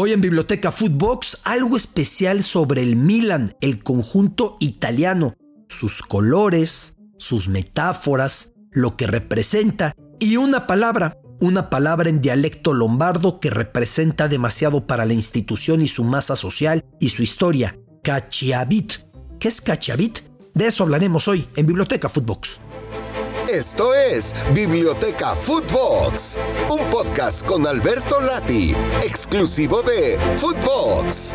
Hoy en Biblioteca Footbox algo especial sobre el Milan, el conjunto italiano, sus colores, sus metáforas, lo que representa y una palabra, una palabra en dialecto lombardo que representa demasiado para la institución y su masa social y su historia, Cachiavit. ¿Qué es Cachiavit? De eso hablaremos hoy en Biblioteca Footbox. Esto es Biblioteca Footbox, un podcast con Alberto Lati, exclusivo de Footbox.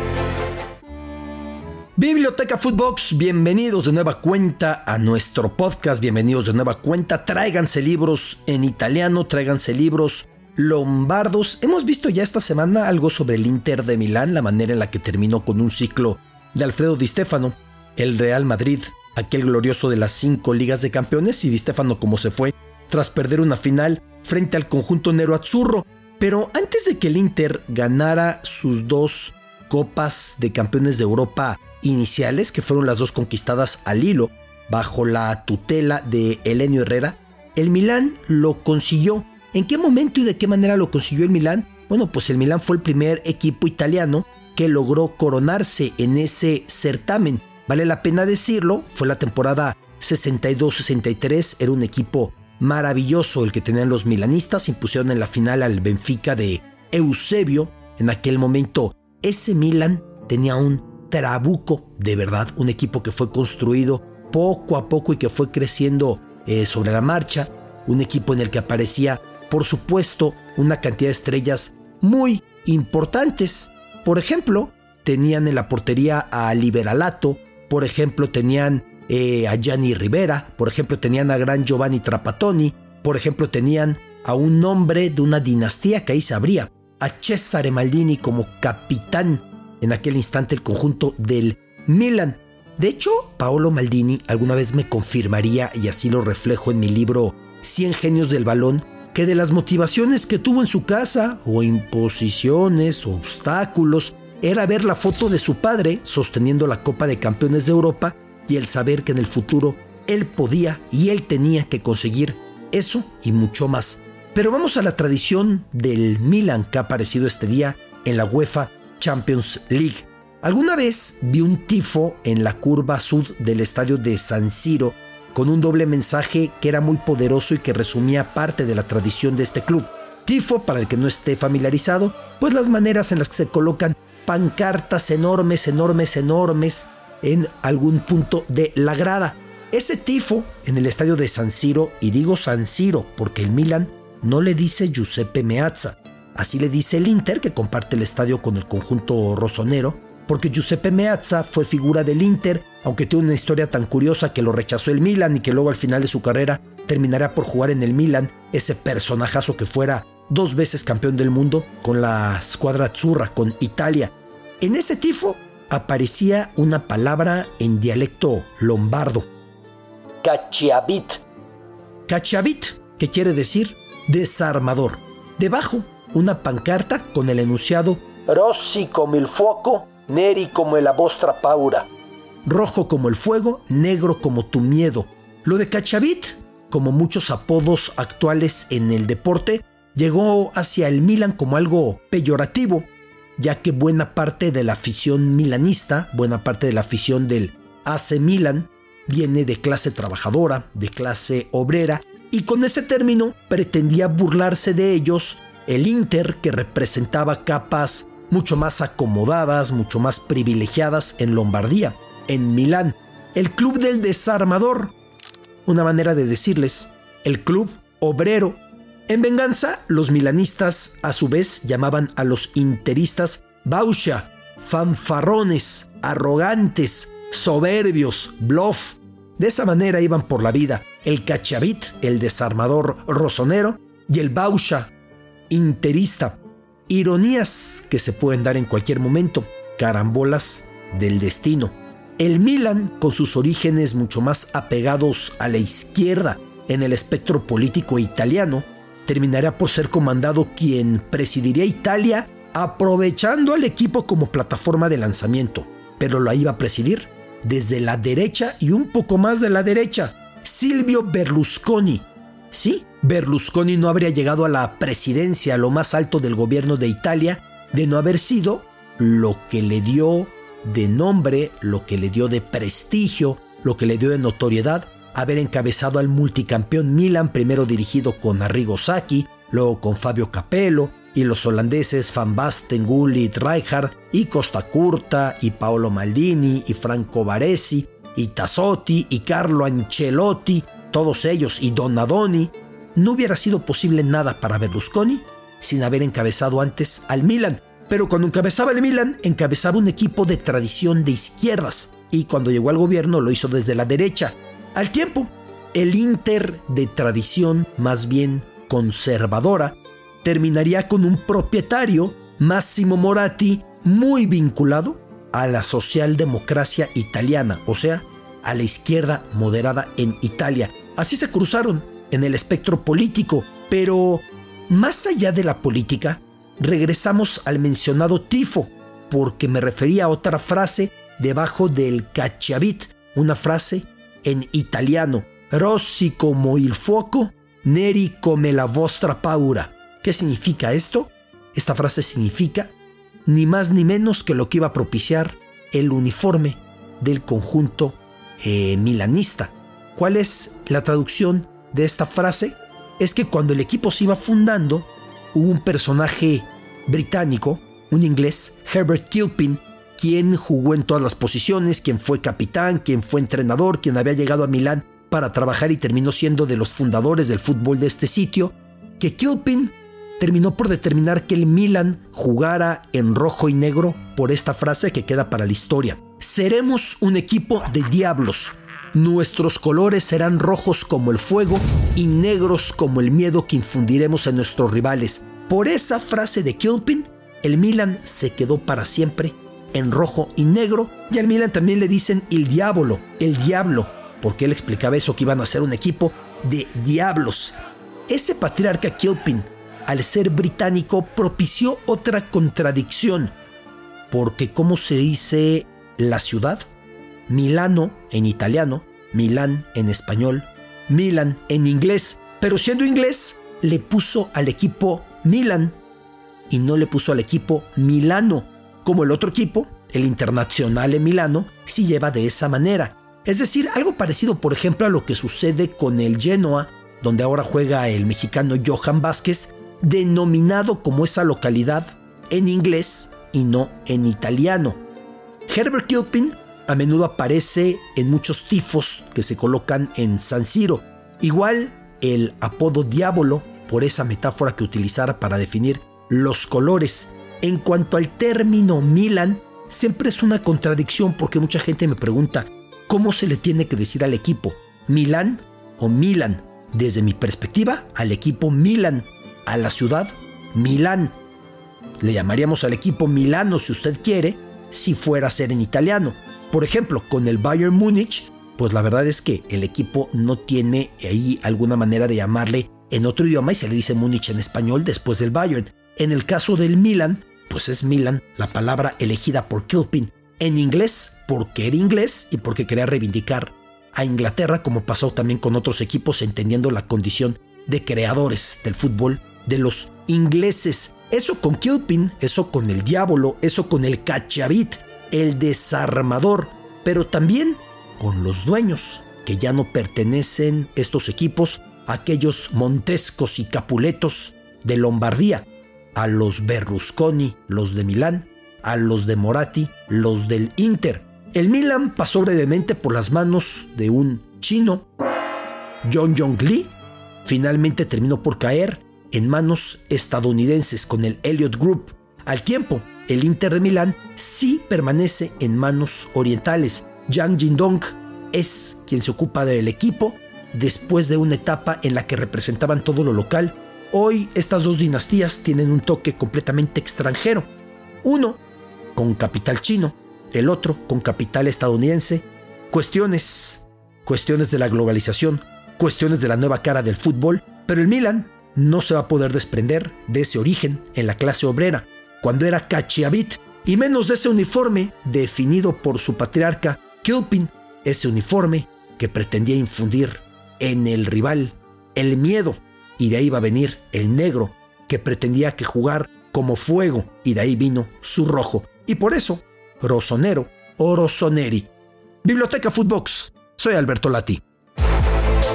Biblioteca Footbox, bienvenidos de nueva cuenta a nuestro podcast, bienvenidos de nueva cuenta. Tráiganse libros en italiano, tráiganse libros lombardos. Hemos visto ya esta semana algo sobre el Inter de Milán, la manera en la que terminó con un ciclo de Alfredo Di Stefano, el Real Madrid aquel glorioso de las cinco ligas de campeones y Di Stefano como se fue tras perder una final frente al conjunto Nero Azzurro. Pero antes de que el Inter ganara sus dos copas de campeones de Europa iniciales, que fueron las dos conquistadas al hilo bajo la tutela de Elenio Herrera, el Milán lo consiguió. ¿En qué momento y de qué manera lo consiguió el Milán? Bueno, pues el Milán fue el primer equipo italiano que logró coronarse en ese certamen Vale la pena decirlo, fue la temporada 62-63, era un equipo maravilloso el que tenían los milanistas, impusieron en la final al Benfica de Eusebio. En aquel momento ese Milan tenía un trabuco de verdad, un equipo que fue construido poco a poco y que fue creciendo eh, sobre la marcha, un equipo en el que aparecía, por supuesto, una cantidad de estrellas muy importantes. Por ejemplo, tenían en la portería a Liberalato, por ejemplo, tenían eh, a Gianni Rivera, por ejemplo, tenían a gran Giovanni Trapattoni, por ejemplo, tenían a un hombre de una dinastía que ahí se abría, a Cesare Maldini como capitán en aquel instante el conjunto del Milan. De hecho, Paolo Maldini alguna vez me confirmaría, y así lo reflejo en mi libro 100 genios del balón, que de las motivaciones que tuvo en su casa, o imposiciones, o obstáculos, era ver la foto de su padre sosteniendo la Copa de Campeones de Europa y el saber que en el futuro él podía y él tenía que conseguir eso y mucho más. Pero vamos a la tradición del Milan que ha aparecido este día en la UEFA Champions League. Alguna vez vi un tifo en la curva sud del estadio de San Siro con un doble mensaje que era muy poderoso y que resumía parte de la tradición de este club. Tifo, para el que no esté familiarizado, pues las maneras en las que se colocan pancartas enormes, enormes, enormes en algún punto de la grada. Ese tifo en el estadio de San Siro, y digo San Siro porque el Milan no le dice Giuseppe Meazza, así le dice el Inter que comparte el estadio con el conjunto rosonero, porque Giuseppe Meazza fue figura del Inter, aunque tiene una historia tan curiosa que lo rechazó el Milan y que luego al final de su carrera terminará por jugar en el Milan, ese personajazo que fuera dos veces campeón del mundo con la escuadra azzurra, con Italia. En ese tifo aparecía una palabra en dialecto lombardo. Cachiavit. Cachiavit, que quiere decir desarmador. Debajo, una pancarta con el enunciado Rossi como el fuoco, neri como la vostra paura. Rojo como el fuego, negro como tu miedo. Lo de Cachavit, como muchos apodos actuales en el deporte, llegó hacia el Milan como algo peyorativo, ya que buena parte de la afición milanista, buena parte de la afición del AC Milan, viene de clase trabajadora, de clase obrera, y con ese término pretendía burlarse de ellos el Inter que representaba capas mucho más acomodadas, mucho más privilegiadas en Lombardía, en Milán, el club del desarmador, una manera de decirles, el club obrero en venganza, los milanistas a su vez llamaban a los interistas bausha, fanfarrones, arrogantes, soberbios, bluff. De esa manera iban por la vida el cachavit, el desarmador rosonero, y el bausha, interista. Ironías que se pueden dar en cualquier momento, carambolas del destino. El Milan, con sus orígenes mucho más apegados a la izquierda en el espectro político italiano, terminaría por ser comandado quien presidiría Italia aprovechando al equipo como plataforma de lanzamiento, pero lo iba a presidir desde la derecha y un poco más de la derecha, Silvio Berlusconi. Sí, Berlusconi no habría llegado a la presidencia, a lo más alto del gobierno de Italia, de no haber sido lo que le dio de nombre, lo que le dio de prestigio, lo que le dio de notoriedad haber encabezado al multicampeón Milan, primero dirigido con Arrigo Sacchi, luego con Fabio Capello, y los holandeses Van Basten, Gullit, Rijkaard, y Costa Curta, y Paolo Maldini, y Franco Baresi, y Tassotti, y Carlo Ancelotti, todos ellos, y Donadoni, no hubiera sido posible nada para Berlusconi sin haber encabezado antes al Milan. Pero cuando encabezaba el Milan, encabezaba un equipo de tradición de izquierdas, y cuando llegó al gobierno lo hizo desde la derecha. Al tiempo, el Inter de tradición más bien conservadora terminaría con un propietario, Massimo Moratti, muy vinculado a la socialdemocracia italiana, o sea, a la izquierda moderada en Italia. Así se cruzaron en el espectro político, pero más allá de la política, regresamos al mencionado tifo, porque me refería a otra frase debajo del cacciavit, una frase en italiano, Rossi como il fuoco, neri come la vostra paura. ¿Qué significa esto? Esta frase significa ni más ni menos que lo que iba a propiciar el uniforme del conjunto eh, milanista. ¿Cuál es la traducción de esta frase? Es que cuando el equipo se iba fundando, hubo un personaje británico, un inglés, Herbert Kilpin, quien jugó en todas las posiciones, quien fue capitán, quien fue entrenador, quien había llegado a Milán para trabajar y terminó siendo de los fundadores del fútbol de este sitio, que Kilpin terminó por determinar que el Milan jugara en rojo y negro por esta frase que queda para la historia. Seremos un equipo de diablos. Nuestros colores serán rojos como el fuego y negros como el miedo que infundiremos en nuestros rivales. Por esa frase de Kilpin, el Milan se quedó para siempre en rojo y negro, y al Milan también le dicen el diablo, el diablo, porque él explicaba eso que iban a ser un equipo de diablos. Ese patriarca Kilpin, al ser británico, propició otra contradicción, porque ¿cómo se dice la ciudad? Milano en italiano, Milán en español, Milan en inglés, pero siendo inglés le puso al equipo Milan y no le puso al equipo Milano, como el otro equipo, el Internacional en Milano, sí lleva de esa manera. Es decir, algo parecido, por ejemplo, a lo que sucede con el Genoa, donde ahora juega el mexicano Johan Vázquez, denominado como esa localidad en inglés y no en italiano. Herbert Kilpin a menudo aparece en muchos tifos que se colocan en San Siro. Igual el apodo Diablo por esa metáfora que utilizara para definir los colores en cuanto al término Milan, siempre es una contradicción porque mucha gente me pregunta, ¿cómo se le tiene que decir al equipo? ¿Milán o Milan? Desde mi perspectiva, al equipo Milan, a la ciudad Milán. Le llamaríamos al equipo Milano si usted quiere, si fuera a ser en italiano. Por ejemplo, con el Bayern Múnich, pues la verdad es que el equipo no tiene ahí alguna manera de llamarle en otro idioma y se le dice Múnich en español después del Bayern. En el caso del Milan, pues es Milan, la palabra elegida por Kilpin en inglés porque era inglés y porque quería reivindicar a Inglaterra como pasó también con otros equipos entendiendo la condición de creadores del fútbol de los ingleses. Eso con Kilpin, eso con el diablo, eso con el cachavit, el desarmador, pero también con los dueños, que ya no pertenecen estos equipos aquellos montescos y capuletos de Lombardía, a los Berlusconi, los de Milán, a los de Moratti, los del Inter. El Milan pasó brevemente por las manos de un chino, John Jong Lee, finalmente terminó por caer en manos estadounidenses con el Elliott Group. Al tiempo, el Inter de Milán sí permanece en manos orientales. Yang Jindong es quien se ocupa del equipo después de una etapa en la que representaban todo lo local Hoy estas dos dinastías tienen un toque completamente extranjero. Uno con capital chino, el otro con capital estadounidense. Cuestiones, cuestiones de la globalización, cuestiones de la nueva cara del fútbol, pero el Milan no se va a poder desprender de ese origen en la clase obrera, cuando era Cachiavit, y menos de ese uniforme definido por su patriarca Kilpin, ese uniforme que pretendía infundir en el rival el miedo y de ahí va a venir el negro, que pretendía que jugar como fuego, y de ahí vino su rojo. Y por eso, rosonero o rosoneri. Biblioteca Footbox. Soy Alberto Lati.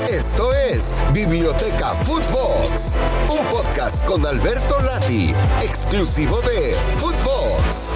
Esto es Biblioteca Footbox, un podcast con Alberto Lati, exclusivo de Footbox.